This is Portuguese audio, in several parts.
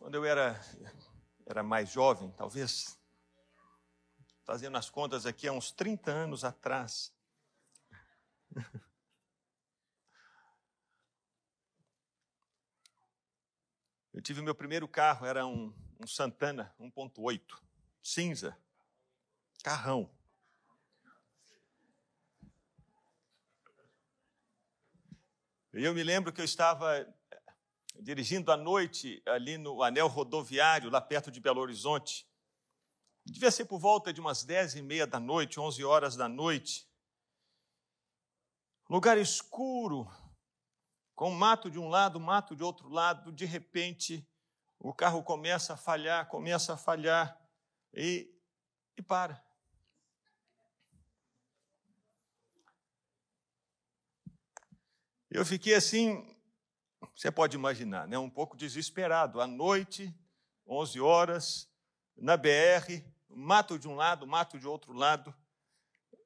Quando eu era, era mais jovem, talvez, fazendo as contas aqui há uns 30 anos atrás, eu tive meu primeiro carro, era um, um Santana 1.8, cinza, carrão. E eu me lembro que eu estava dirigindo à noite ali no anel rodoviário, lá perto de Belo Horizonte. Devia ser por volta de umas dez e meia da noite, onze horas da noite. Lugar escuro, com mato de um lado, mato de outro lado. De repente, o carro começa a falhar, começa a falhar e, e para. Eu fiquei assim, você pode imaginar, né? um pouco desesperado. À noite, 11 horas, na BR, mato de um lado, mato de outro lado.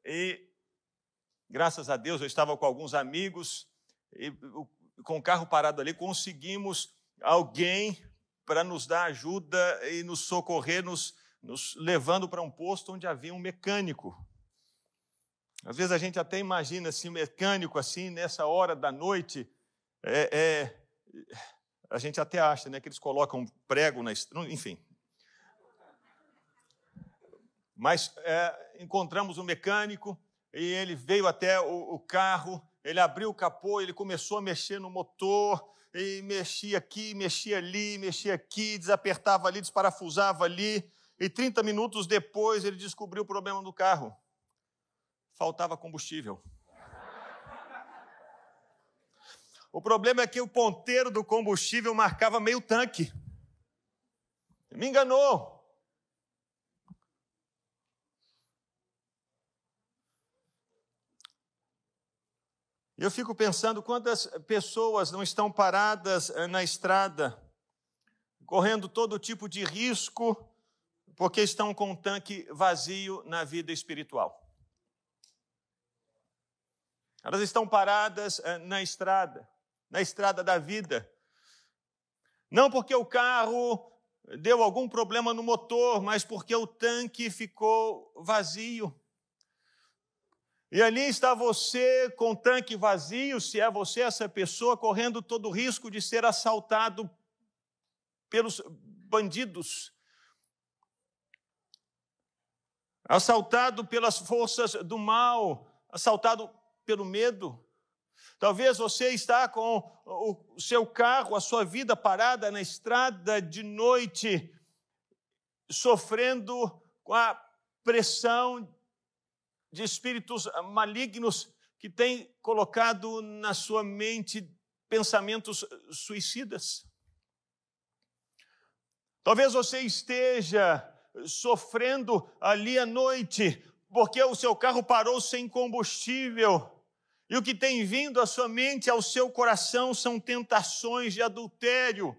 E, graças a Deus, eu estava com alguns amigos, e com o carro parado ali, conseguimos alguém para nos dar ajuda e nos socorrer, nos, nos levando para um posto onde havia um mecânico. Às vezes a gente até imagina assim, mecânico assim, nessa hora da noite, é, é, a gente até acha né, que eles colocam prego na estrada, enfim. Mas é, encontramos um mecânico e ele veio até o, o carro, ele abriu o capô, ele começou a mexer no motor, e mexia aqui, mexia ali, mexia aqui, desapertava ali, desparafusava ali, e 30 minutos depois ele descobriu o problema do carro. Faltava combustível. O problema é que o ponteiro do combustível marcava meio tanque. Me enganou. Eu fico pensando quantas pessoas não estão paradas eh, na estrada, correndo todo tipo de risco, porque estão com um tanque vazio na vida espiritual. Elas estão paradas eh, na estrada, na estrada da vida. Não porque o carro deu algum problema no motor, mas porque o tanque ficou vazio. E ali está você com o tanque vazio, se é você essa pessoa, correndo todo o risco de ser assaltado pelos bandidos, assaltado pelas forças do mal, assaltado pelo medo. Talvez você está com o seu carro, a sua vida parada na estrada de noite, sofrendo com a pressão de espíritos malignos que têm colocado na sua mente pensamentos suicidas. Talvez você esteja sofrendo ali à noite, porque o seu carro parou sem combustível e o que tem vindo à sua mente, ao seu coração, são tentações de adultério.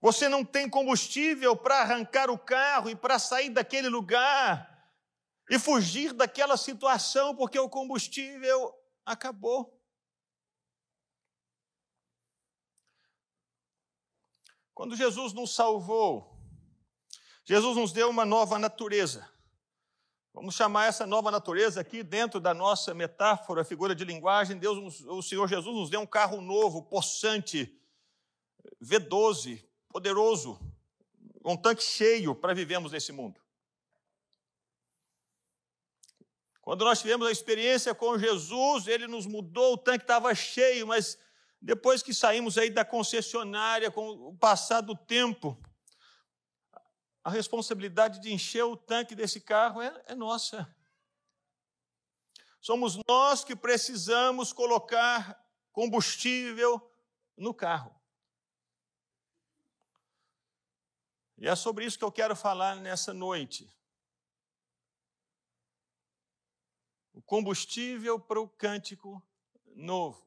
Você não tem combustível para arrancar o carro e para sair daquele lugar e fugir daquela situação, porque o combustível acabou. Quando Jesus nos salvou, Jesus nos deu uma nova natureza. Vamos chamar essa nova natureza aqui dentro da nossa metáfora, figura de linguagem. Deus, o Senhor Jesus nos deu um carro novo, possante, V12, poderoso, um tanque cheio para vivermos nesse mundo. Quando nós tivemos a experiência com Jesus, ele nos mudou, o tanque estava cheio, mas depois que saímos aí da concessionária, com o passar do tempo, a responsabilidade de encher o tanque desse carro é, é nossa. Somos nós que precisamos colocar combustível no carro. E é sobre isso que eu quero falar nessa noite. O combustível para o cântico novo.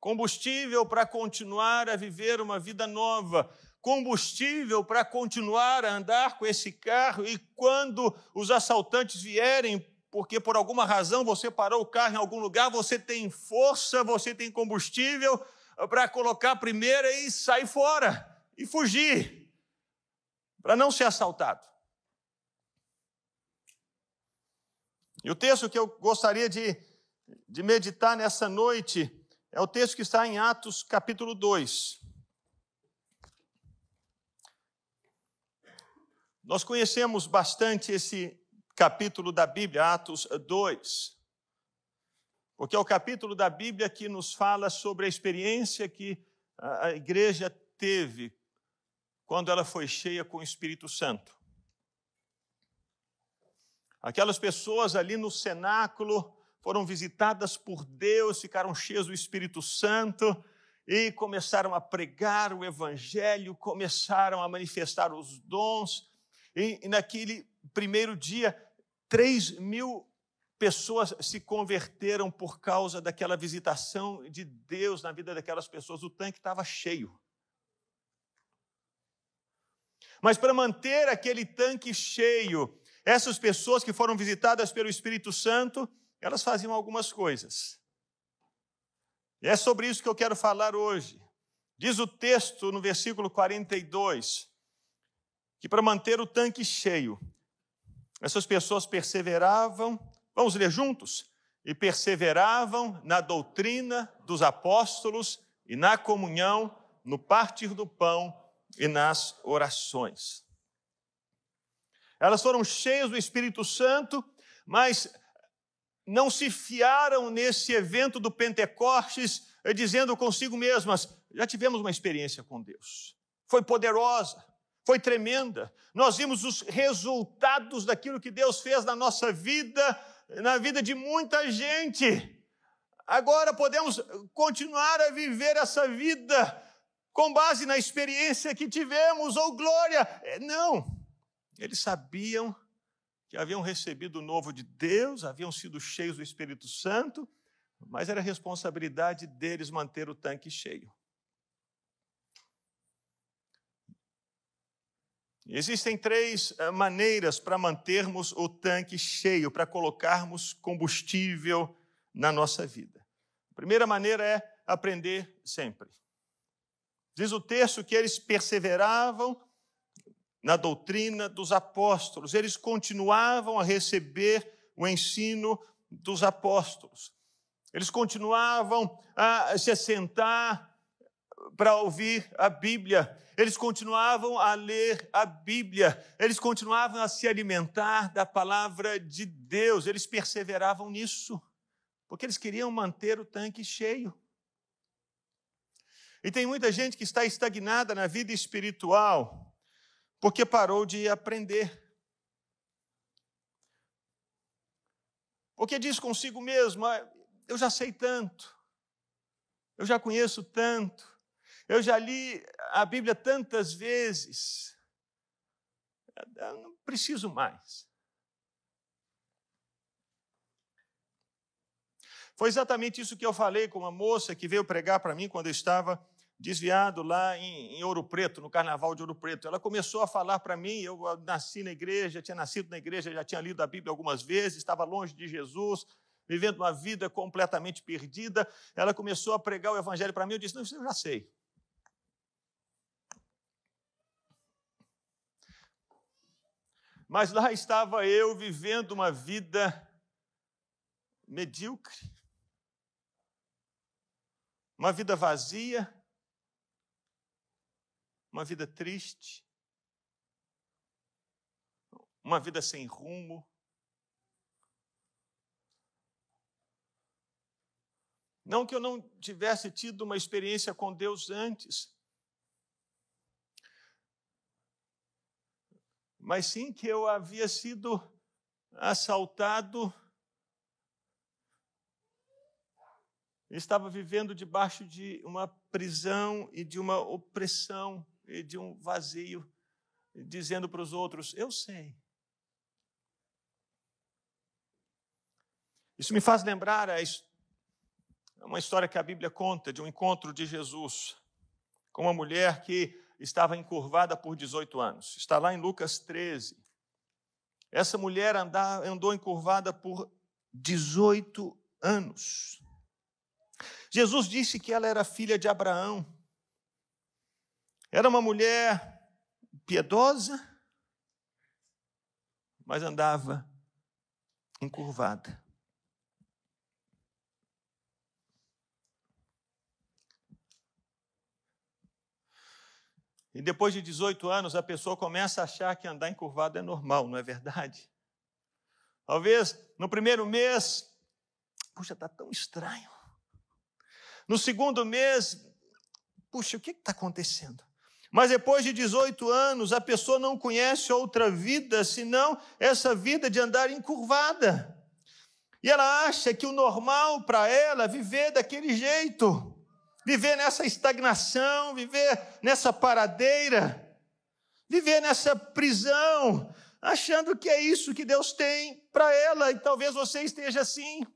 Combustível para continuar a viver uma vida nova combustível para continuar a andar com esse carro e quando os assaltantes vierem, porque por alguma razão você parou o carro em algum lugar, você tem força, você tem combustível, para colocar a primeira e sair fora e fugir, para não ser assaltado. E o texto que eu gostaria de, de meditar nessa noite é o texto que está em Atos capítulo 2. Nós conhecemos bastante esse capítulo da Bíblia, Atos 2, porque é o capítulo da Bíblia que nos fala sobre a experiência que a igreja teve quando ela foi cheia com o Espírito Santo. Aquelas pessoas ali no cenáculo foram visitadas por Deus, ficaram cheias do Espírito Santo e começaram a pregar o Evangelho, começaram a manifestar os dons. E, e naquele primeiro dia, 3 mil pessoas se converteram por causa daquela visitação de Deus na vida daquelas pessoas. O tanque estava cheio. Mas para manter aquele tanque cheio, essas pessoas que foram visitadas pelo Espírito Santo, elas faziam algumas coisas. E é sobre isso que eu quero falar hoje. Diz o texto no versículo 42 que para manter o tanque cheio, essas pessoas perseveravam, vamos ler juntos? E perseveravam na doutrina dos apóstolos e na comunhão, no partir do pão e nas orações. Elas foram cheias do Espírito Santo, mas não se fiaram nesse evento do Pentecostes, eh, dizendo consigo mesmas: já tivemos uma experiência com Deus, foi poderosa, foi tremenda. Nós vimos os resultados daquilo que Deus fez na nossa vida, na vida de muita gente. Agora podemos continuar a viver essa vida com base na experiência que tivemos, ou oh, glória. É, não, eles sabiam que haviam recebido o novo de Deus, haviam sido cheios do Espírito Santo, mas era responsabilidade deles manter o tanque cheio. Existem três eh, maneiras para mantermos o tanque cheio, para colocarmos combustível na nossa vida. A primeira maneira é aprender sempre. Diz o texto que eles perseveravam na doutrina dos apóstolos, eles continuavam a receber o ensino dos apóstolos, eles continuavam a se assentar para ouvir a Bíblia, eles continuavam a ler a Bíblia, eles continuavam a se alimentar da palavra de Deus, eles perseveravam nisso, porque eles queriam manter o tanque cheio. E tem muita gente que está estagnada na vida espiritual, porque parou de aprender. Porque diz consigo mesmo: ah, eu já sei tanto, eu já conheço tanto, eu já li a Bíblia tantas vezes, eu não preciso mais. Foi exatamente isso que eu falei com uma moça que veio pregar para mim quando eu estava desviado lá em, em, Ouro Preto, no Carnaval de Ouro Preto. Ela começou a falar para mim, eu nasci na igreja, tinha nascido na igreja, já tinha lido a Bíblia algumas vezes, estava longe de Jesus, vivendo uma vida completamente perdida. Ela começou a pregar o evangelho para mim, eu disse, não, isso eu já sei. Mas lá estava eu vivendo uma vida medíocre, uma vida vazia, uma vida triste, uma vida sem rumo. Não que eu não tivesse tido uma experiência com Deus antes, mas sim que eu havia sido assaltado, estava vivendo debaixo de uma prisão e de uma opressão e de um vazio, dizendo para os outros: Eu sei. Isso me faz lembrar uma história que a Bíblia conta de um encontro de Jesus com uma mulher que estava encurvada por 18 anos. Está lá em Lucas 13. Essa mulher andou encurvada por 18 anos. Jesus disse que ela era filha de Abraão. Era uma mulher piedosa, mas andava encurvada. E depois de 18 anos, a pessoa começa a achar que andar encurvado é normal, não é verdade? Talvez no primeiro mês, puxa, está tão estranho. No segundo mês, puxa, o que está acontecendo? Mas depois de 18 anos, a pessoa não conhece outra vida senão essa vida de andar encurvada. E ela acha que o normal para ela é viver daquele jeito viver nessa estagnação, viver nessa paradeira, viver nessa prisão, achando que é isso que Deus tem para ela, e talvez você esteja assim.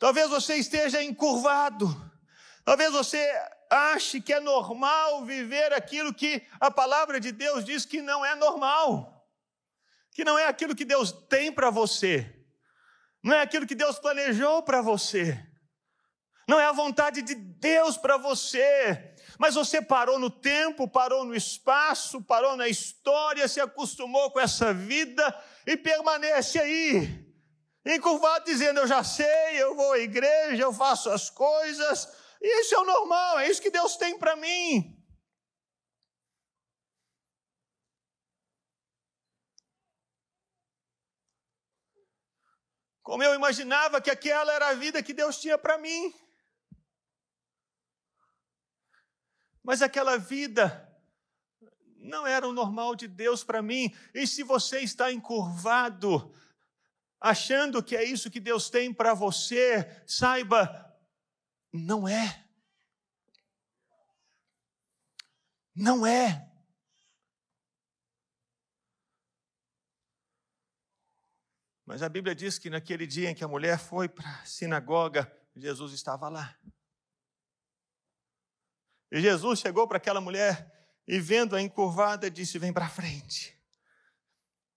Talvez você esteja encurvado. Talvez você ache que é normal viver aquilo que a palavra de Deus diz que não é normal. Que não é aquilo que Deus tem para você. Não é aquilo que Deus planejou para você não é a vontade de Deus para você. Mas você parou no tempo, parou no espaço, parou na história, se acostumou com essa vida e permanece aí, encurvado, dizendo: Eu já sei, eu vou à igreja, eu faço as coisas, isso é o normal, é isso que Deus tem para mim. Como eu imaginava que aquela era a vida que Deus tinha para mim. Mas aquela vida não era o normal de Deus para mim. E se você está encurvado, achando que é isso que Deus tem para você, saiba, não é. Não é. Mas a Bíblia diz que naquele dia em que a mulher foi para a sinagoga, Jesus estava lá. E Jesus chegou para aquela mulher e, vendo-a encurvada, disse: Vem para frente.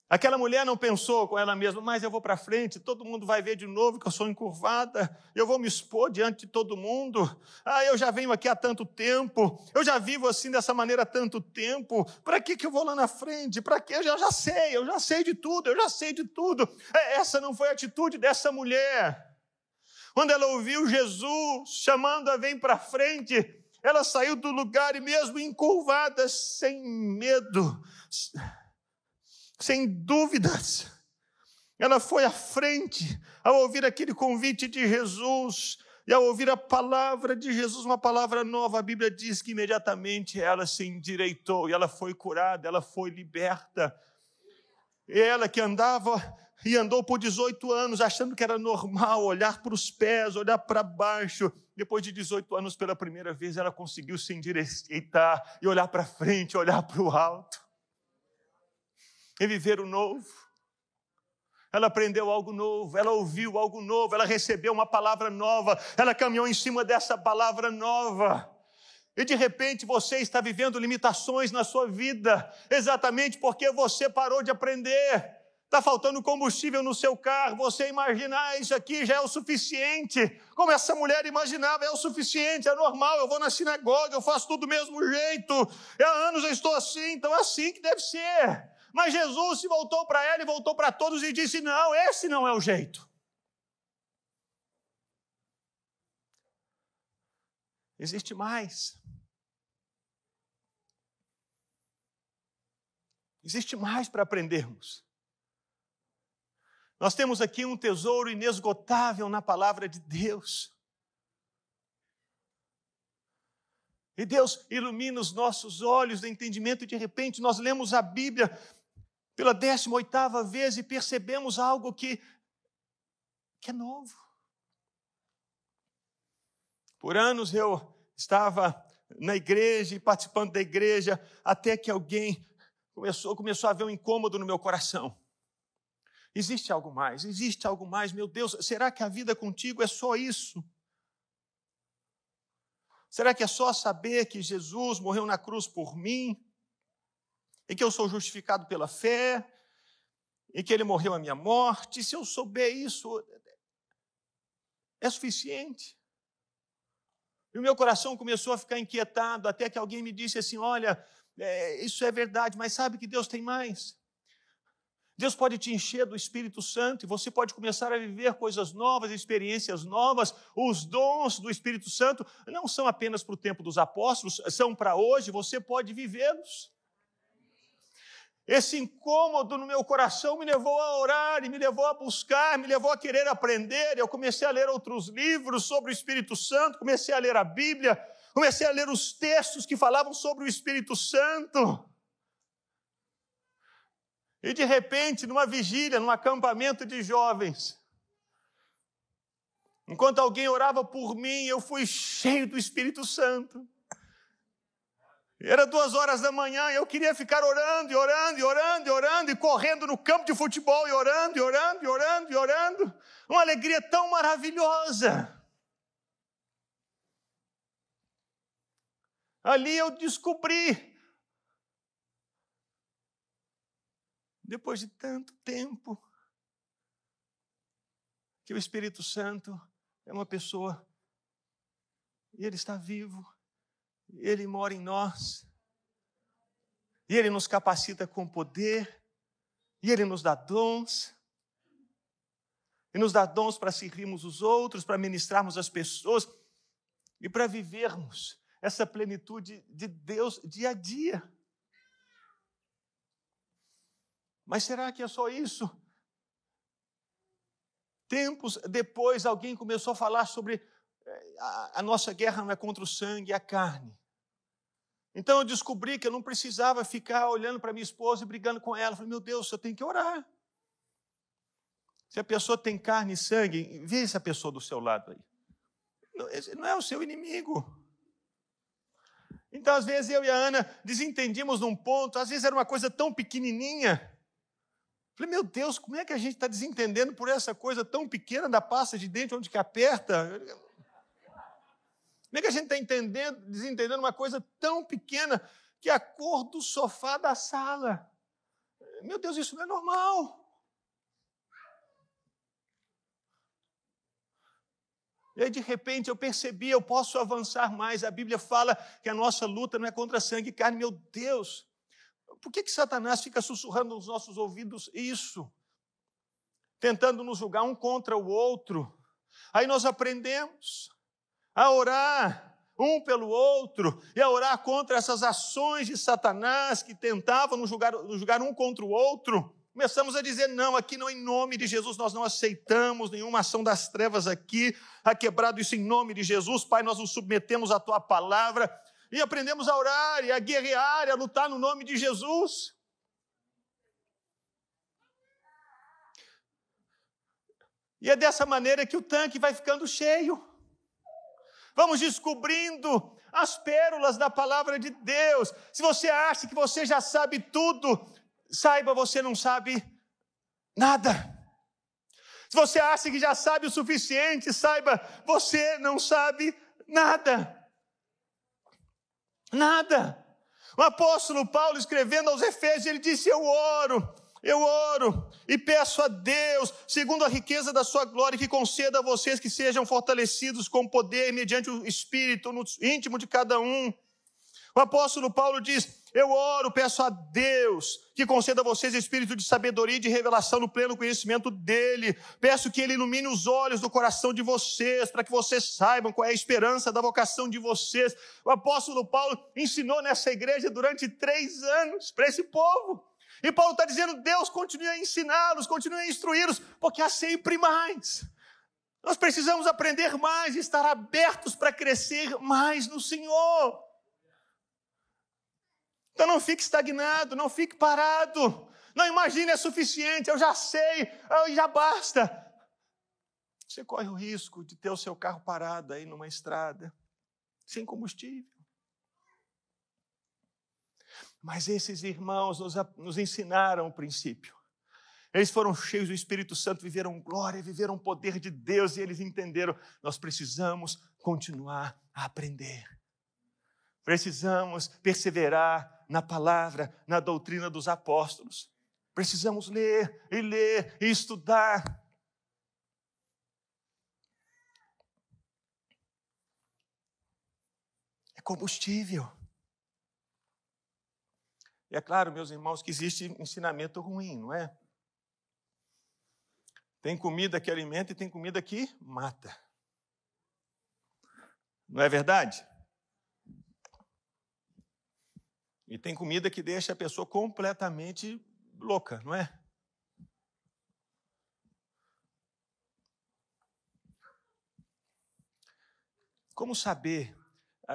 Aquela mulher não pensou com ela mesma, mas eu vou para frente, todo mundo vai ver de novo que eu sou encurvada, eu vou me expor diante de todo mundo. Ah, eu já venho aqui há tanto tempo, eu já vivo assim dessa maneira há tanto tempo, para que, que eu vou lá na frente? Para que? Eu já, já sei, eu já sei de tudo, eu já sei de tudo. É, essa não foi a atitude dessa mulher. Quando ela ouviu Jesus chamando-a, vem para frente, ela saiu do lugar e, mesmo encurvada, sem medo, sem dúvidas, ela foi à frente ao ouvir aquele convite de Jesus e ao ouvir a palavra de Jesus, uma palavra nova, a Bíblia diz que imediatamente ela se endireitou e ela foi curada, ela foi liberta. E ela que andava e andou por 18 anos achando que era normal olhar para os pés, olhar para baixo. Depois de 18 anos, pela primeira vez, ela conseguiu se endireitar e olhar para frente, olhar para o alto. E viver o novo. Ela aprendeu algo novo, ela ouviu algo novo, ela recebeu uma palavra nova, ela caminhou em cima dessa palavra nova. E de repente você está vivendo limitações na sua vida, exatamente porque você parou de aprender. Está faltando combustível no seu carro, você imaginar isso aqui já é o suficiente. Como essa mulher imaginava, é o suficiente, é normal, eu vou na sinagoga, eu faço tudo do mesmo jeito. Há anos eu estou assim, então é assim que deve ser. Mas Jesus se voltou para ela e voltou para todos e disse: Não, esse não é o jeito. Existe mais. Existe mais para aprendermos. Nós temos aqui um tesouro inesgotável na palavra de Deus. E Deus ilumina os nossos olhos de entendimento e de repente nós lemos a Bíblia pela 18 oitava vez e percebemos algo que, que é novo. Por anos eu estava na igreja e participando da igreja até que alguém começou, começou a ver um incômodo no meu coração. Existe algo mais, existe algo mais, meu Deus, será que a vida contigo é só isso? Será que é só saber que Jesus morreu na cruz por mim? E que eu sou justificado pela fé? E que ele morreu a minha morte? Se eu souber isso, é suficiente. E o meu coração começou a ficar inquietado, até que alguém me disse assim: Olha, é, isso é verdade, mas sabe que Deus tem mais. Deus pode te encher do Espírito Santo e você pode começar a viver coisas novas, experiências novas. Os dons do Espírito Santo não são apenas para o tempo dos apóstolos, são para hoje, você pode vivê-los. Esse incômodo no meu coração me levou a orar e me levou a buscar, me levou a querer aprender. Eu comecei a ler outros livros sobre o Espírito Santo, comecei a ler a Bíblia, comecei a ler os textos que falavam sobre o Espírito Santo. E de repente, numa vigília, num acampamento de jovens, enquanto alguém orava por mim, eu fui cheio do Espírito Santo. Era duas horas da manhã e eu queria ficar orando, e orando, e orando, e orando, e correndo no campo de futebol, e orando, e orando, e orando, e orando. Uma alegria tão maravilhosa. Ali eu descobri, depois de tanto tempo, que o Espírito Santo é uma pessoa e ele está vivo ele mora em nós. E Ele nos capacita com poder. E Ele nos dá dons. E nos dá dons para servirmos os outros, para ministrarmos as pessoas e para vivermos essa plenitude de Deus dia a dia. Mas será que é só isso? Tempos depois, alguém começou a falar sobre a, a nossa guerra não é contra o sangue e a carne. Então eu descobri que eu não precisava ficar olhando para minha esposa e brigando com ela. Eu falei, meu Deus, eu tenho que orar. Se a pessoa tem carne e sangue, vê essa pessoa do seu lado aí. Não é o seu inimigo. Então, às vezes, eu e a Ana desentendíamos num ponto, às vezes era uma coisa tão pequenininha. Falei, meu Deus, como é que a gente está desentendendo por essa coisa tão pequena da pasta de dente onde que aperta? Como é que a gente está entendendo, desentendendo uma coisa tão pequena que a cor do sofá da sala? Meu Deus, isso não é normal. E aí, de repente, eu percebi, eu posso avançar mais. A Bíblia fala que a nossa luta não é contra sangue e carne. Meu Deus, por que, que Satanás fica sussurrando nos nossos ouvidos isso? Tentando nos julgar um contra o outro. Aí nós aprendemos a orar um pelo outro e a orar contra essas ações de Satanás que tentavam nos julgar, nos julgar um contra o outro. Começamos a dizer: não, aqui não, em nome de Jesus, nós não aceitamos nenhuma ação das trevas aqui, ha quebrado isso em nome de Jesus, Pai, nós nos submetemos à tua palavra e aprendemos a orar e a guerrear e a lutar no nome de Jesus. E é dessa maneira que o tanque vai ficando cheio vamos descobrindo as pérolas da palavra de Deus. Se você acha que você já sabe tudo, saiba, você não sabe nada. Se você acha que já sabe o suficiente, saiba, você não sabe nada. Nada. O apóstolo Paulo, escrevendo aos Efésios, ele disse: Eu oro eu oro e peço a Deus, segundo a riqueza da sua glória, que conceda a vocês que sejam fortalecidos com poder mediante o Espírito no íntimo de cada um. O apóstolo Paulo diz: Eu oro, peço a Deus que conceda a vocês espírito de sabedoria e de revelação no pleno conhecimento dEle. Peço que Ele ilumine os olhos do coração de vocês, para que vocês saibam qual é a esperança da vocação de vocês. O apóstolo Paulo ensinou nessa igreja durante três anos para esse povo. E Paulo está dizendo: Deus continue a ensiná-los, continue a instruí-los, porque há sempre mais. Nós precisamos aprender mais e estar abertos para crescer mais no Senhor. Então não fique estagnado, não fique parado. Não imagine é suficiente, eu já sei, já basta. Você corre o risco de ter o seu carro parado aí numa estrada, sem combustível. Mas esses irmãos nos, nos ensinaram o princípio. Eles foram cheios do Espírito Santo, viveram glória, viveram o poder de Deus e eles entenderam: nós precisamos continuar a aprender. Precisamos perseverar na palavra, na doutrina dos apóstolos. Precisamos ler e ler e estudar. É combustível. E é claro, meus irmãos, que existe ensinamento ruim, não é? Tem comida que alimenta e tem comida que mata. Não é verdade? E tem comida que deixa a pessoa completamente louca, não é? Como saber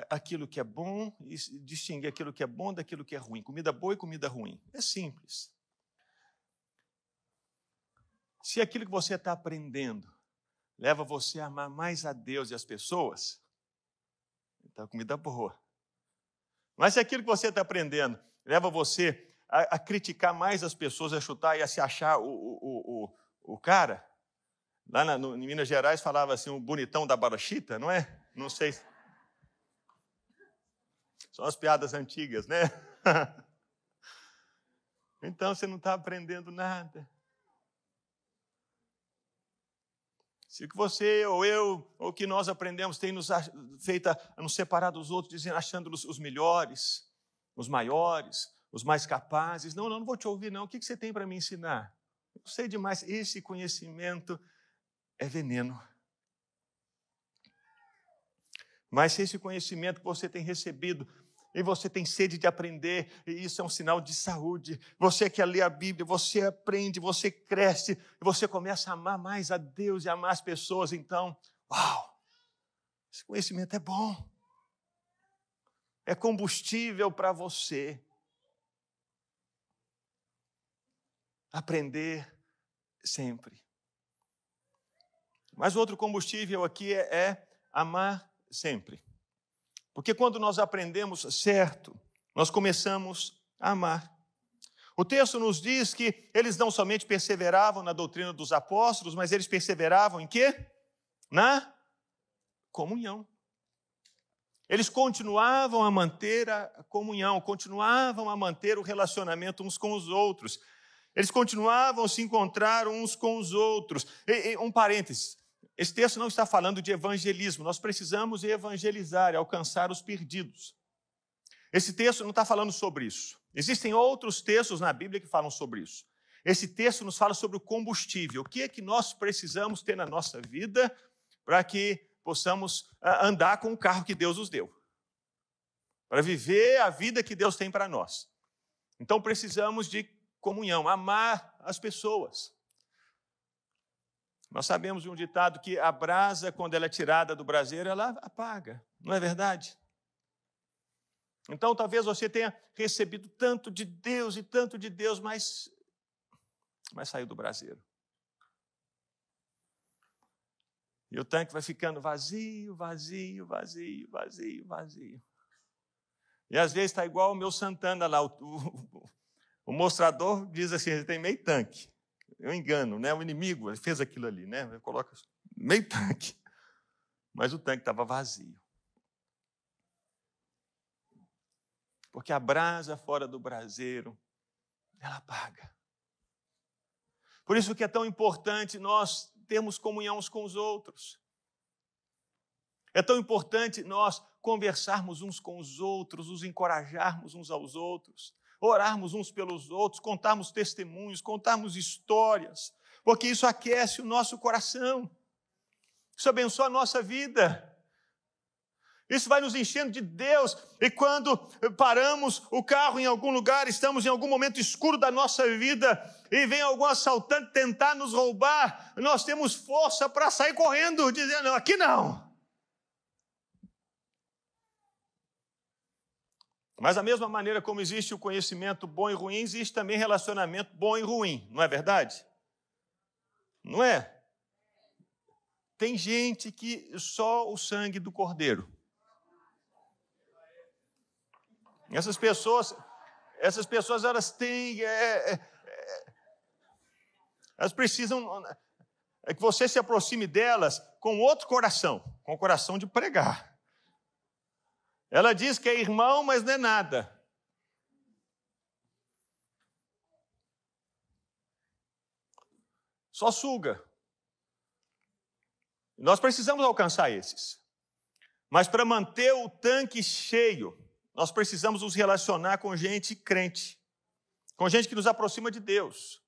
aquilo que é bom e distinguir aquilo que é bom daquilo que é ruim? Comida boa e comida ruim. É simples. Se aquilo que você está aprendendo leva você a amar mais a Deus e as pessoas, então é comida boa. Mas se aquilo que você está aprendendo leva você a, a, criticar mais as pessoas, a chutar e a se achar o, o, o, o cara, lá na, no, em Minas Gerais falava assim, o bonitão da barachita, não é? Não sei. São as piadas antigas, né? então você não está aprendendo nada. Se o que você ou eu ou o que nós aprendemos tem nos feito a nos separar dos outros, dizendo, achando-nos os melhores, os maiores, os mais capazes. Não, não, não vou te ouvir, não. O que você tem para me ensinar? Eu sei demais. Esse conhecimento é veneno. Mas se esse conhecimento que você tem recebido e você tem sede de aprender, e isso é um sinal de saúde. Você quer ler a Bíblia, você aprende, você cresce, e você começa a amar mais a Deus e amar as pessoas. Então, uau, esse conhecimento é bom, é combustível para você. Aprender sempre. Mas outro combustível aqui é, é amar sempre. Porque quando nós aprendemos certo, nós começamos a amar. O texto nos diz que eles não somente perseveravam na doutrina dos apóstolos, mas eles perseveravam em quê? Na comunhão. Eles continuavam a manter a comunhão, continuavam a manter o relacionamento uns com os outros. Eles continuavam a se encontrar uns com os outros. E, e, um parênteses: esse texto não está falando de evangelismo, nós precisamos evangelizar e alcançar os perdidos. Esse texto não está falando sobre isso. Existem outros textos na Bíblia que falam sobre isso. Esse texto nos fala sobre o combustível. O que é que nós precisamos ter na nossa vida para que possamos ah, andar com o carro que Deus nos deu? Para viver a vida que Deus tem para nós. Então precisamos de comunhão, amar as pessoas. Nós sabemos de um ditado que a brasa, quando ela é tirada do braseiro, ela apaga, não é verdade? Então, talvez você tenha recebido tanto de Deus e tanto de Deus, mas, mas saiu do braseiro. E o tanque vai ficando vazio, vazio, vazio, vazio, vazio. E às vezes está igual o meu Santana lá. O, o, o mostrador diz assim: tem meio tanque eu engano, né? O inimigo fez aquilo ali, né? Coloca meio tanque. Mas o tanque estava vazio. Porque a brasa fora do braseiro, ela apaga. Por isso que é tão importante nós termos comunhão uns com os outros. É tão importante nós conversarmos uns com os outros, nos encorajarmos uns aos outros orarmos uns pelos outros, contarmos testemunhos, contarmos histórias, porque isso aquece o nosso coração, isso abençoa a nossa vida. Isso vai nos enchendo de Deus, e quando paramos o carro em algum lugar, estamos em algum momento escuro da nossa vida, e vem algum assaltante tentar nos roubar, nós temos força para sair correndo, dizendo: aqui não. Mas da mesma maneira como existe o conhecimento bom e ruim, existe também relacionamento bom e ruim, não é verdade? Não é? Tem gente que só o sangue do cordeiro. Essas pessoas, essas pessoas elas têm, é, é, é, elas precisam é que você se aproxime delas com outro coração, com o coração de pregar. Ela diz que é irmão, mas não é nada. Só suga. Nós precisamos alcançar esses. Mas para manter o tanque cheio, nós precisamos nos relacionar com gente crente, com gente que nos aproxima de Deus.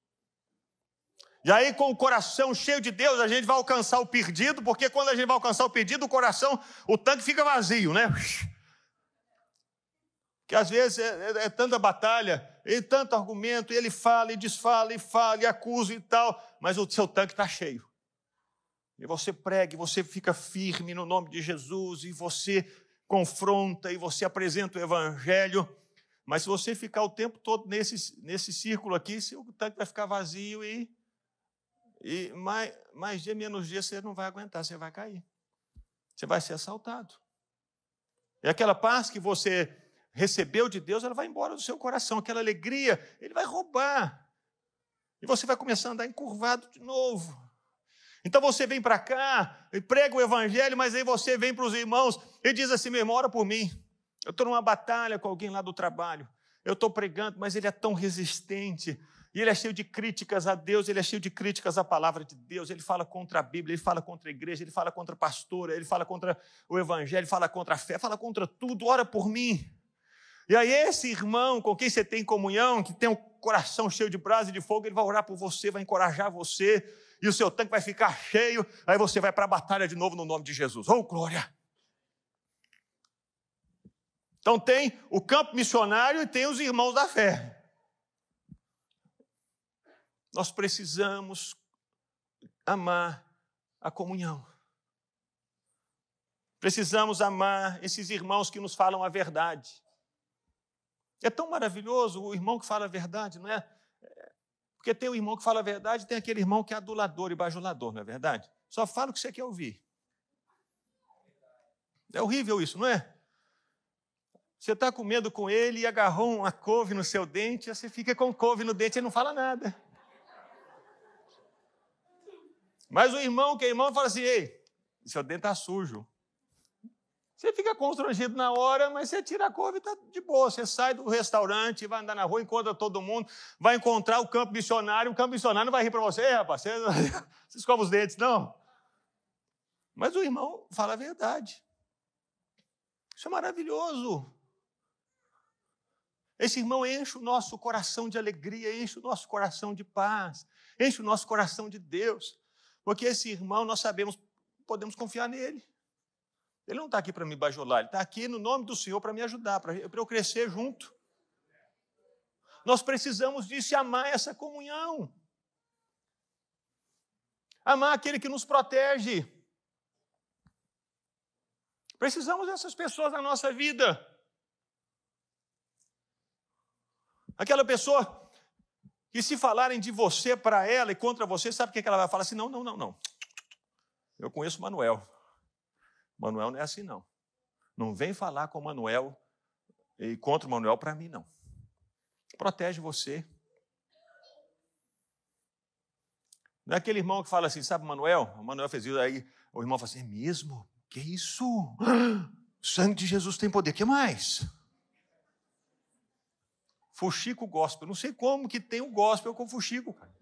E aí, com o coração cheio de Deus, a gente vai alcançar o perdido, porque quando a gente vai alcançar o perdido, o coração, o tanque fica vazio, né? Que às vezes é, é, é tanta batalha, e tanto argumento, e ele fala e desfala, e fala, e acusa e tal, mas o seu tanque está cheio. E você prega, e você fica firme no nome de Jesus, e você confronta, e você apresenta o Evangelho. Mas se você ficar o tempo todo nesse, nesse círculo aqui, seu tanque vai ficar vazio e e mais, mais dia, menos dia, você não vai aguentar, você vai cair. Você vai ser assaltado. E aquela paz que você recebeu de Deus, ela vai embora do seu coração. Aquela alegria, ele vai roubar. E você vai começar a andar encurvado de novo. Então você vem para cá e prega o evangelho, mas aí você vem para os irmãos e diz assim: meu irmão, ora por mim. Eu estou numa batalha com alguém lá do trabalho. Eu estou pregando, mas ele é tão resistente. E ele é cheio de críticas a Deus, ele é cheio de críticas à palavra de Deus, ele fala contra a Bíblia, ele fala contra a igreja, ele fala contra a pastora, ele fala contra o evangelho, ele fala contra a fé, fala contra tudo, ora por mim. E aí esse irmão com quem você tem comunhão, que tem um coração cheio de brasa e de fogo, ele vai orar por você, vai encorajar você, e o seu tanque vai ficar cheio, aí você vai para a batalha de novo no nome de Jesus. Oh, glória! Então tem o campo missionário e tem os irmãos da fé. Nós precisamos amar a comunhão. Precisamos amar esses irmãos que nos falam a verdade. É tão maravilhoso o irmão que fala a verdade, não é? Porque tem o irmão que fala a verdade e tem aquele irmão que é adulador e bajulador, não é verdade? Só fala o que você quer ouvir. É horrível isso, não é? Você está comendo com ele e agarrou uma couve no seu dente, você fica com couve no dente e não fala nada. Mas o irmão que é irmão fala assim: ei, seu dente está sujo. Você fica constrangido na hora, mas você tira a couve e está de boa. Você sai do restaurante, vai andar na rua, encontra todo mundo, vai encontrar o campo missionário. O campo missionário não vai rir para você, rapaz, você, você escova os dentes, não. Mas o irmão fala a verdade. Isso é maravilhoso. Esse irmão enche o nosso coração de alegria, enche o nosso coração de paz, enche o nosso coração de Deus. Porque esse irmão, nós sabemos, podemos confiar nele. Ele não está aqui para me bajular, ele está aqui no nome do Senhor para me ajudar, para eu crescer junto. Nós precisamos disso e amar essa comunhão. Amar aquele que nos protege. Precisamos dessas pessoas na nossa vida. Aquela pessoa e se falarem de você para ela e contra você, sabe o que ela vai falar assim? Não, não, não, não. Eu conheço Manuel. Manuel não é assim, não. Não vem falar com Manuel e contra o Manuel para mim, não. Protege você. Não é aquele irmão que fala assim, sabe, Manuel? O Manuel fez isso, aí o irmão fala assim, é mesmo? Que isso? O sangue de Jesus tem poder, que mais? Fuxico gospel. Não sei como que tem o gospel com fuxico, cara.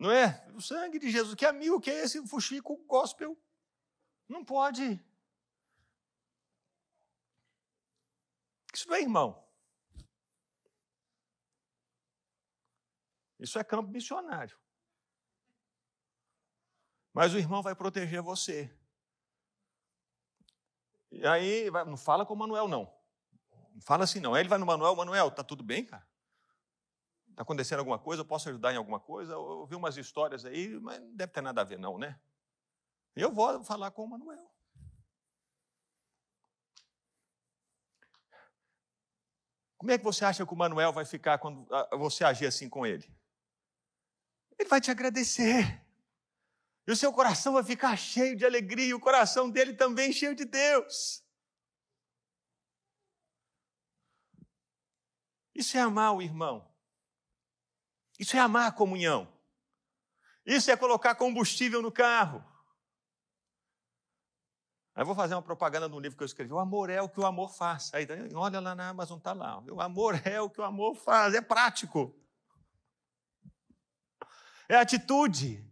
Não é? O sangue de Jesus. Que amigo que é esse fuxico gospel? Não pode. Isso não é irmão. Isso é campo missionário. Mas o irmão vai proteger você. E aí, não fala com o Manuel, não. Não fala assim, não. Aí ele vai no Manuel, Manuel, tá tudo bem, cara? Está acontecendo alguma coisa? Eu posso ajudar em alguma coisa? Eu ouvi umas histórias aí, mas não deve ter nada a ver, não, né? Eu vou falar com o Manuel. Como é que você acha que o Manuel vai ficar quando você agir assim com ele? Ele vai te agradecer. E o seu coração vai ficar cheio de alegria, e o coração dele também cheio de Deus. Isso é amar o irmão. Isso é amar a comunhão. Isso é colocar combustível no carro. Aí vou fazer uma propaganda no livro que eu escrevi. O amor é o que o amor faz. Aí olha lá na Amazon, está lá. O amor é o que o amor faz. É prático. É atitude.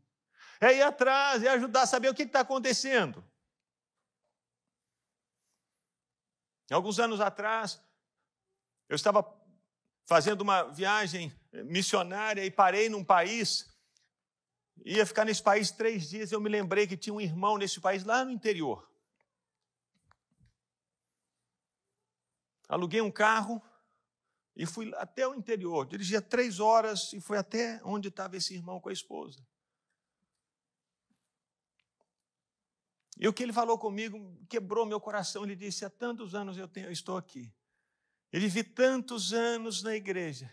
é ir atrás, é ajudar a saber o que está acontecendo. Alguns anos atrás, eu estava fazendo uma viagem missionária e parei num país, ia ficar nesse país três dias. Eu me lembrei que tinha um irmão nesse país lá no interior. Aluguei um carro e fui até o interior. Dirigia três horas e fui até onde estava esse irmão com a esposa. E o que ele falou comigo quebrou meu coração. Ele disse: Há tantos anos eu, tenho, eu estou aqui. Eu vivi tantos anos na igreja.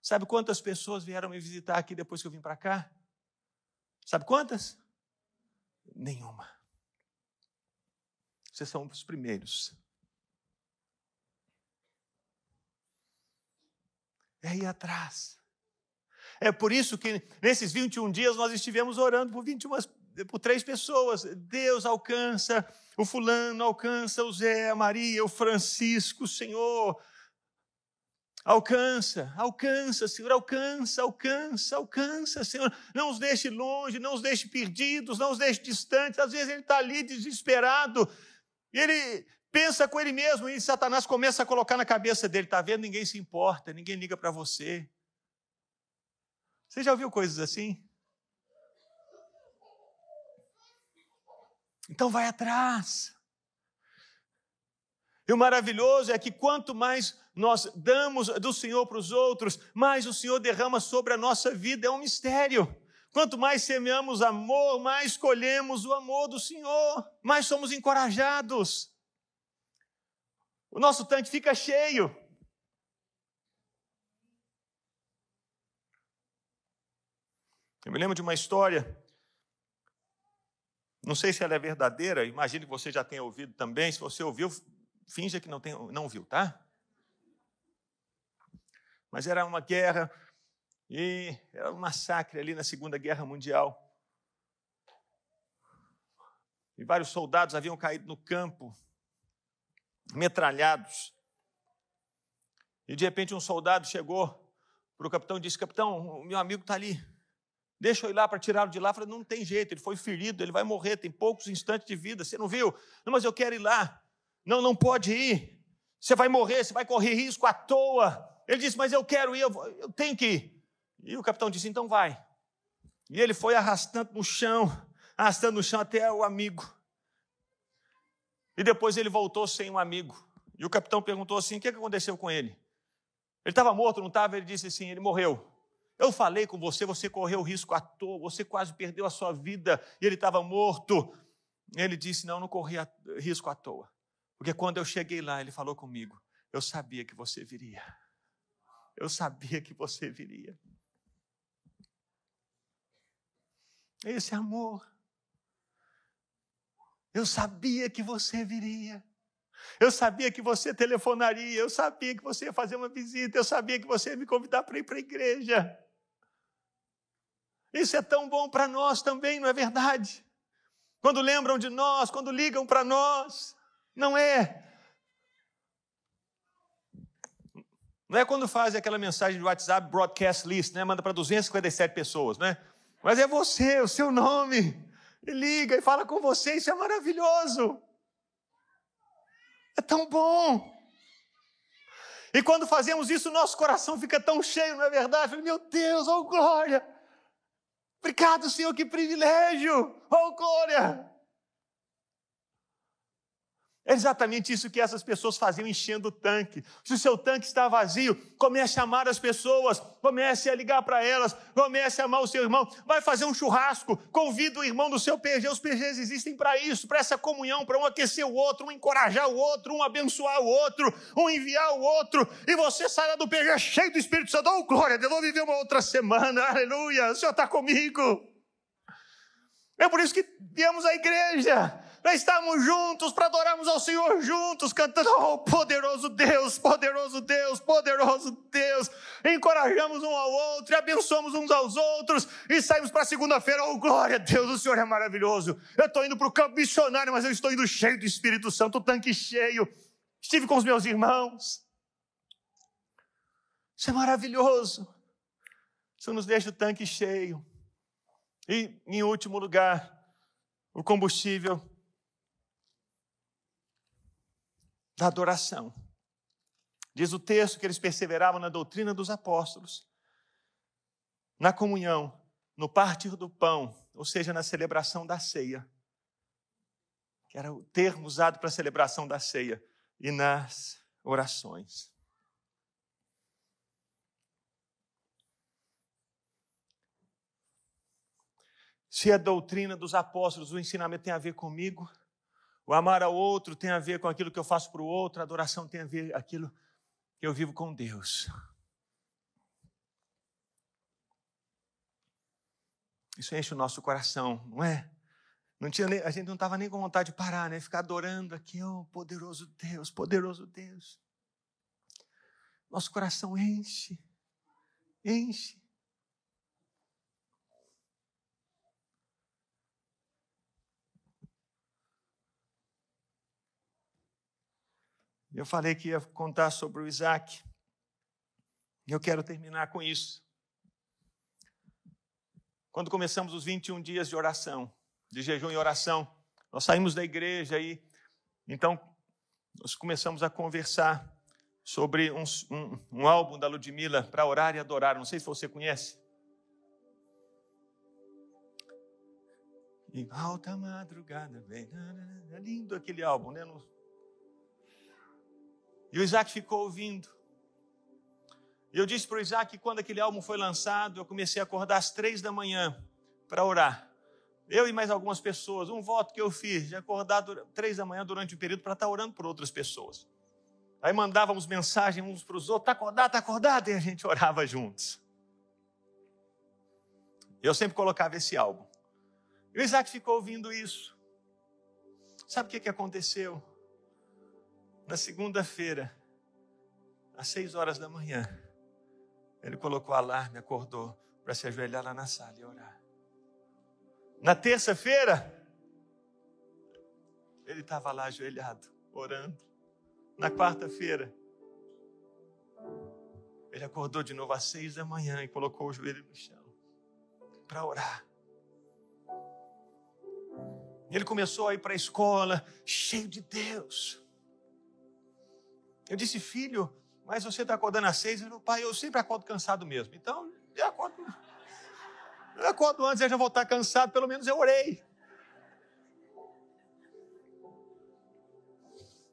Sabe quantas pessoas vieram me visitar aqui depois que eu vim para cá? Sabe quantas? Nenhuma. Vocês são os primeiros. É ir atrás. É por isso que nesses 21 dias nós estivemos orando por 21 por três pessoas. Deus alcança o fulano, alcança o Zé, a Maria, o Francisco, o Senhor. Alcança, alcança, Senhor, alcança, alcança, alcança, Senhor. Não os deixe longe, não os deixe perdidos, não os deixe distantes. Às vezes ele está ali desesperado, ele pensa com ele mesmo, e Satanás começa a colocar na cabeça dele: está vendo? Ninguém se importa, ninguém liga para você. Você já ouviu coisas assim? Então vai atrás. E o maravilhoso é que quanto mais nós damos do Senhor para os outros, mais o Senhor derrama sobre a nossa vida. É um mistério. Quanto mais semeamos amor, mais colhemos o amor do Senhor, mais somos encorajados. O nosso tanque fica cheio. Eu me lembro de uma história não sei se ela é verdadeira, imagino que você já tenha ouvido também. Se você ouviu, finja que não, tem, não viu, tá? Mas era uma guerra e era um massacre ali na Segunda Guerra Mundial. E vários soldados haviam caído no campo, metralhados. E de repente um soldado chegou para o capitão e disse: Capitão, o meu amigo está ali. Deixa eu ir lá para tirá-lo de lá. Eu falei, não tem jeito, ele foi ferido, ele vai morrer, tem poucos instantes de vida. Você não viu? Não, mas eu quero ir lá. Não, não pode ir. Você vai morrer, você vai correr risco à toa. Ele disse, mas eu quero ir, eu, eu tenho que ir. E o capitão disse, então vai. E ele foi arrastando no chão, arrastando no chão até o amigo. E depois ele voltou sem um amigo. E o capitão perguntou assim: o que aconteceu com ele? Ele estava morto, não estava? Ele disse assim: ele morreu. Eu falei com você, você correu risco à toa, você quase perdeu a sua vida e ele estava morto. Ele disse: Não, não corri risco à toa. Porque quando eu cheguei lá, ele falou comigo: Eu sabia que você viria. Eu sabia que você viria. Esse amor. Eu sabia que você viria. Eu sabia que você telefonaria, eu sabia que você ia fazer uma visita, eu sabia que você ia me convidar para ir para a igreja. Isso é tão bom para nós também, não é verdade? Quando lembram de nós, quando ligam para nós, não é? Não é quando fazem aquela mensagem de WhatsApp broadcast list, né? Manda para 257 pessoas, né? Mas é você, o seu nome. E liga e fala com você, isso é maravilhoso. É tão bom. E quando fazemos isso, nosso coração fica tão cheio, não é verdade? Meu Deus, oh glória! Obrigado, Senhor, que privilégio! Oh, glória! É exatamente isso que essas pessoas faziam enchendo o tanque. Se o seu tanque está vazio, comece a amar as pessoas, comece a ligar para elas, comece a amar o seu irmão. Vai fazer um churrasco, convida o irmão do seu PG. Os PGs existem para isso, para essa comunhão, para um aquecer o outro, um encorajar o outro, um abençoar o outro, um enviar o outro. E você sairá do PG cheio do Espírito Santo. Oh, glória Deus, vou viver uma outra semana. Aleluia, o Senhor está comigo. É por isso que viemos à igreja para estarmos juntos, para adorarmos ao Senhor juntos, cantando, oh, poderoso Deus, poderoso Deus, poderoso Deus. Encorajamos um ao outro, abençoamos uns aos outros, e saímos para segunda-feira, oh, glória a Deus, o Senhor é maravilhoso. Eu estou indo para o campo missionário, mas eu estou indo cheio do Espírito Santo, tanque cheio. Estive com os meus irmãos. Isso é maravilhoso. Isso nos deixa o tanque cheio. E, em último lugar, o combustível da adoração. Diz o texto que eles perseveravam na doutrina dos apóstolos, na comunhão, no partir do pão, ou seja, na celebração da ceia, que era o termo usado para a celebração da ceia, e nas orações. Se a doutrina dos apóstolos, o ensinamento tem a ver comigo, o amar ao outro tem a ver com aquilo que eu faço para o outro, a adoração tem a ver com aquilo que eu vivo com Deus. Isso enche o nosso coração, não é? Não tinha a gente não estava nem com vontade de parar, né? Ficar adorando aqui, oh, poderoso Deus, poderoso Deus. Nosso coração enche, enche. Eu falei que ia contar sobre o Isaac. Eu quero terminar com isso. Quando começamos os 21 dias de oração, de jejum e oração, nós saímos da igreja e então nós começamos a conversar sobre um, um, um álbum da Ludmilla para orar e adorar. Não sei se você conhece. E alta madrugada, vem. Lindo aquele álbum, né? E o Isaac ficou ouvindo. E eu disse para o Isaac que quando aquele álbum foi lançado, eu comecei a acordar às três da manhã para orar. Eu e mais algumas pessoas, um voto que eu fiz de acordar três da manhã durante o período para estar orando por outras pessoas. Aí mandávamos mensagem uns para os outros, está acordado, está acordado, e a gente orava juntos. Eu sempre colocava esse álbum. E o Isaac ficou ouvindo isso. Sabe o que, que aconteceu? Na segunda-feira, às seis horas da manhã, ele colocou o alarme, acordou para se ajoelhar lá na sala e orar. Na terça-feira, ele estava lá ajoelhado, orando. Na quarta-feira, ele acordou de novo às seis da manhã e colocou o joelho no chão para orar. Ele começou a ir para a escola cheio de Deus. Eu disse, filho, mas você está acordando às seis? Eu pai, eu sempre acordo cansado mesmo. Então, eu acordo. Eu acordo antes, eu já vou estar cansado, pelo menos eu orei.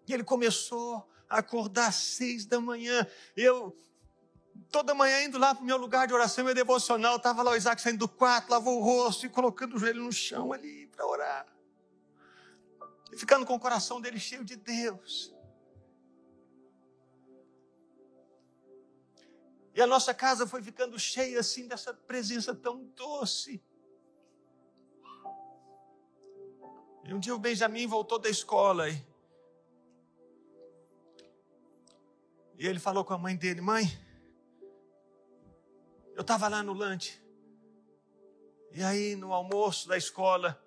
E ele começou a acordar às seis da manhã. Eu, toda manhã, indo lá para o meu lugar de oração, meu devocional, estava lá o Isaac saindo do quarto, lavou o rosto e colocando o joelho no chão ali para orar. E ficando com o coração dele cheio de Deus. E a nossa casa foi ficando cheia assim dessa presença tão doce. E um dia o Benjamin voltou da escola e, e ele falou com a mãe dele: Mãe, eu estava lá no lanche. E aí, no almoço da escola,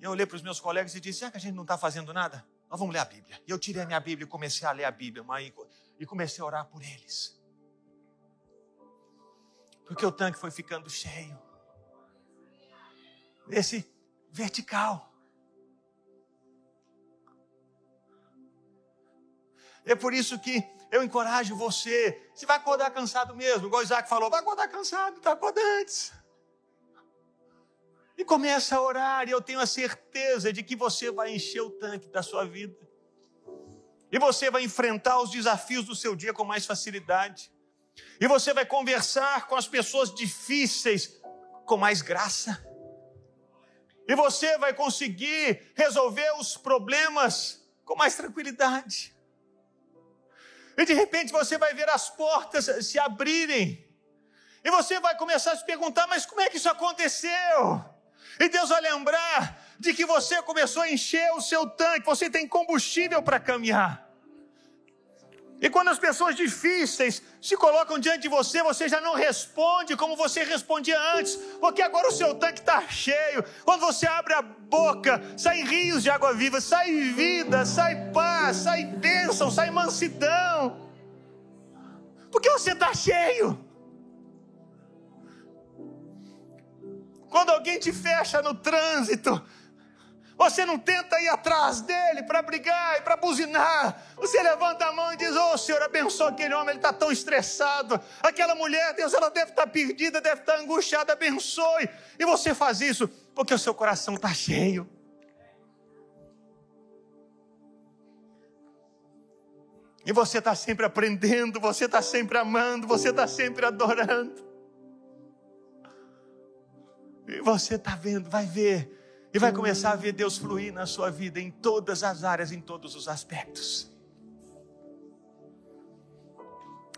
eu olhei para os meus colegas e disse: Será que a gente não está fazendo nada? Nós vamos ler a Bíblia. E eu tirei a minha Bíblia e comecei a ler a Bíblia, mãe, e comecei a orar por eles. Porque o tanque foi ficando cheio. Esse vertical. É por isso que eu encorajo você. Você vai acordar cansado mesmo, igual o Isaac falou, vai acordar cansado, está acordando antes. E começa a orar, e eu tenho a certeza de que você vai encher o tanque da sua vida. E você vai enfrentar os desafios do seu dia com mais facilidade. E você vai conversar com as pessoas difíceis com mais graça. E você vai conseguir resolver os problemas com mais tranquilidade. E de repente você vai ver as portas se abrirem. E você vai começar a se perguntar: mas como é que isso aconteceu? E Deus vai lembrar de que você começou a encher o seu tanque, você tem combustível para caminhar. E quando as pessoas difíceis se colocam diante de você, você já não responde como você respondia antes, porque agora o seu tanque está cheio. Quando você abre a boca, sai rios de água viva, sai vida, sai paz, sai bênção, sai mansidão. Porque você está cheio. Quando alguém te fecha no trânsito, você não tenta ir atrás dele para brigar e para buzinar. Você levanta a mão e diz: Ô oh, Senhor, abençoa aquele homem, ele está tão estressado. Aquela mulher, Deus, ela deve estar tá perdida, deve estar tá angustiada, abençoe. E você faz isso porque o seu coração está cheio. E você está sempre aprendendo, você está sempre amando, você está sempre adorando. E você está vendo, vai ver e vai começar a ver Deus fluir na sua vida em todas as áreas, em todos os aspectos.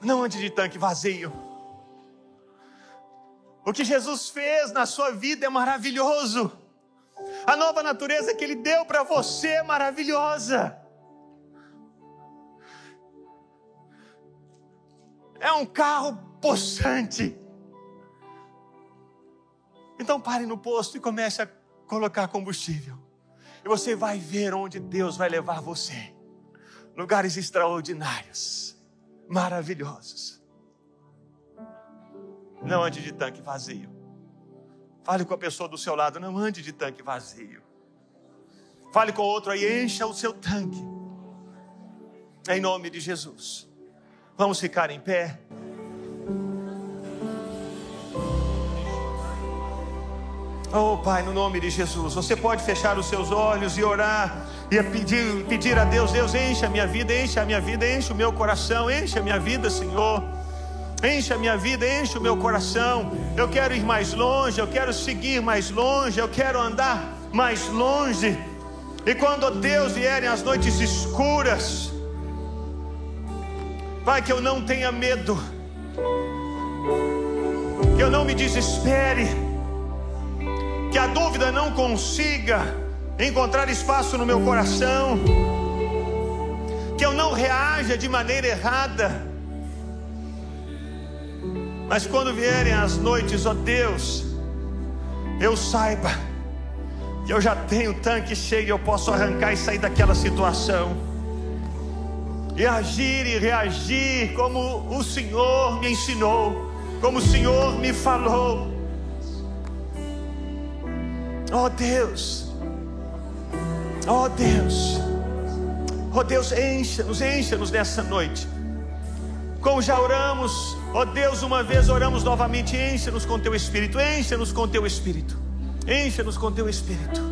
Não ande de tanque vazio. O que Jesus fez na sua vida é maravilhoso. A nova natureza que Ele deu para você é maravilhosa. É um carro possante. Então pare no posto e comece a colocar combustível. E você vai ver onde Deus vai levar você. Lugares extraordinários, maravilhosos. Não ande de tanque vazio. Fale com a pessoa do seu lado, não ande de tanque vazio. Fale com outro aí, encha o seu tanque. Em nome de Jesus. Vamos ficar em pé. Oh Pai, no nome de Jesus, você pode fechar os seus olhos e orar e pedir, pedir a Deus, Deus, encha a minha vida, encha a minha vida, enche o meu coração, encha a minha vida, Senhor. Encha a minha vida, enche o meu coração. Eu quero ir mais longe, eu quero seguir mais longe, eu quero andar mais longe. E quando, Deus, vierem as noites escuras, Pai, que eu não tenha medo, que eu não me desespere que a dúvida não consiga encontrar espaço no meu coração, que eu não reaja de maneira errada. Mas quando vierem as noites, ó Deus, eu saiba que eu já tenho o tanque cheio, eu posso arrancar e sair daquela situação. E agir e reagir como o Senhor me ensinou, como o Senhor me falou. Oh Deus, oh Deus, oh Deus, encha-nos, encha-nos nessa noite. Como já oramos, ó oh Deus, uma vez oramos novamente, encha-nos com teu espírito, encha-nos com teu espírito, encha-nos com teu espírito,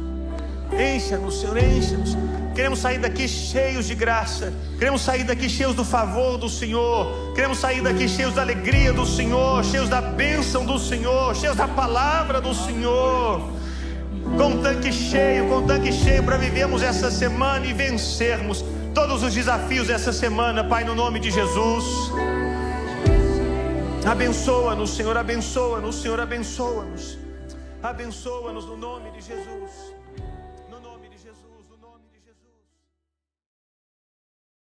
encha-nos, Senhor, encha-nos. Queremos sair daqui cheios de graça, queremos sair daqui cheios do favor do Senhor, queremos sair daqui cheios da alegria do Senhor, cheios da bênção do Senhor, cheios da palavra do Senhor com tanque cheio, com tanque cheio para vivermos essa semana e vencermos todos os desafios dessa semana, Pai, no nome de Jesus. Abençoa-nos, Senhor, abençoa-nos, Senhor, abençoa-nos. Abençoa-nos no nome de Jesus.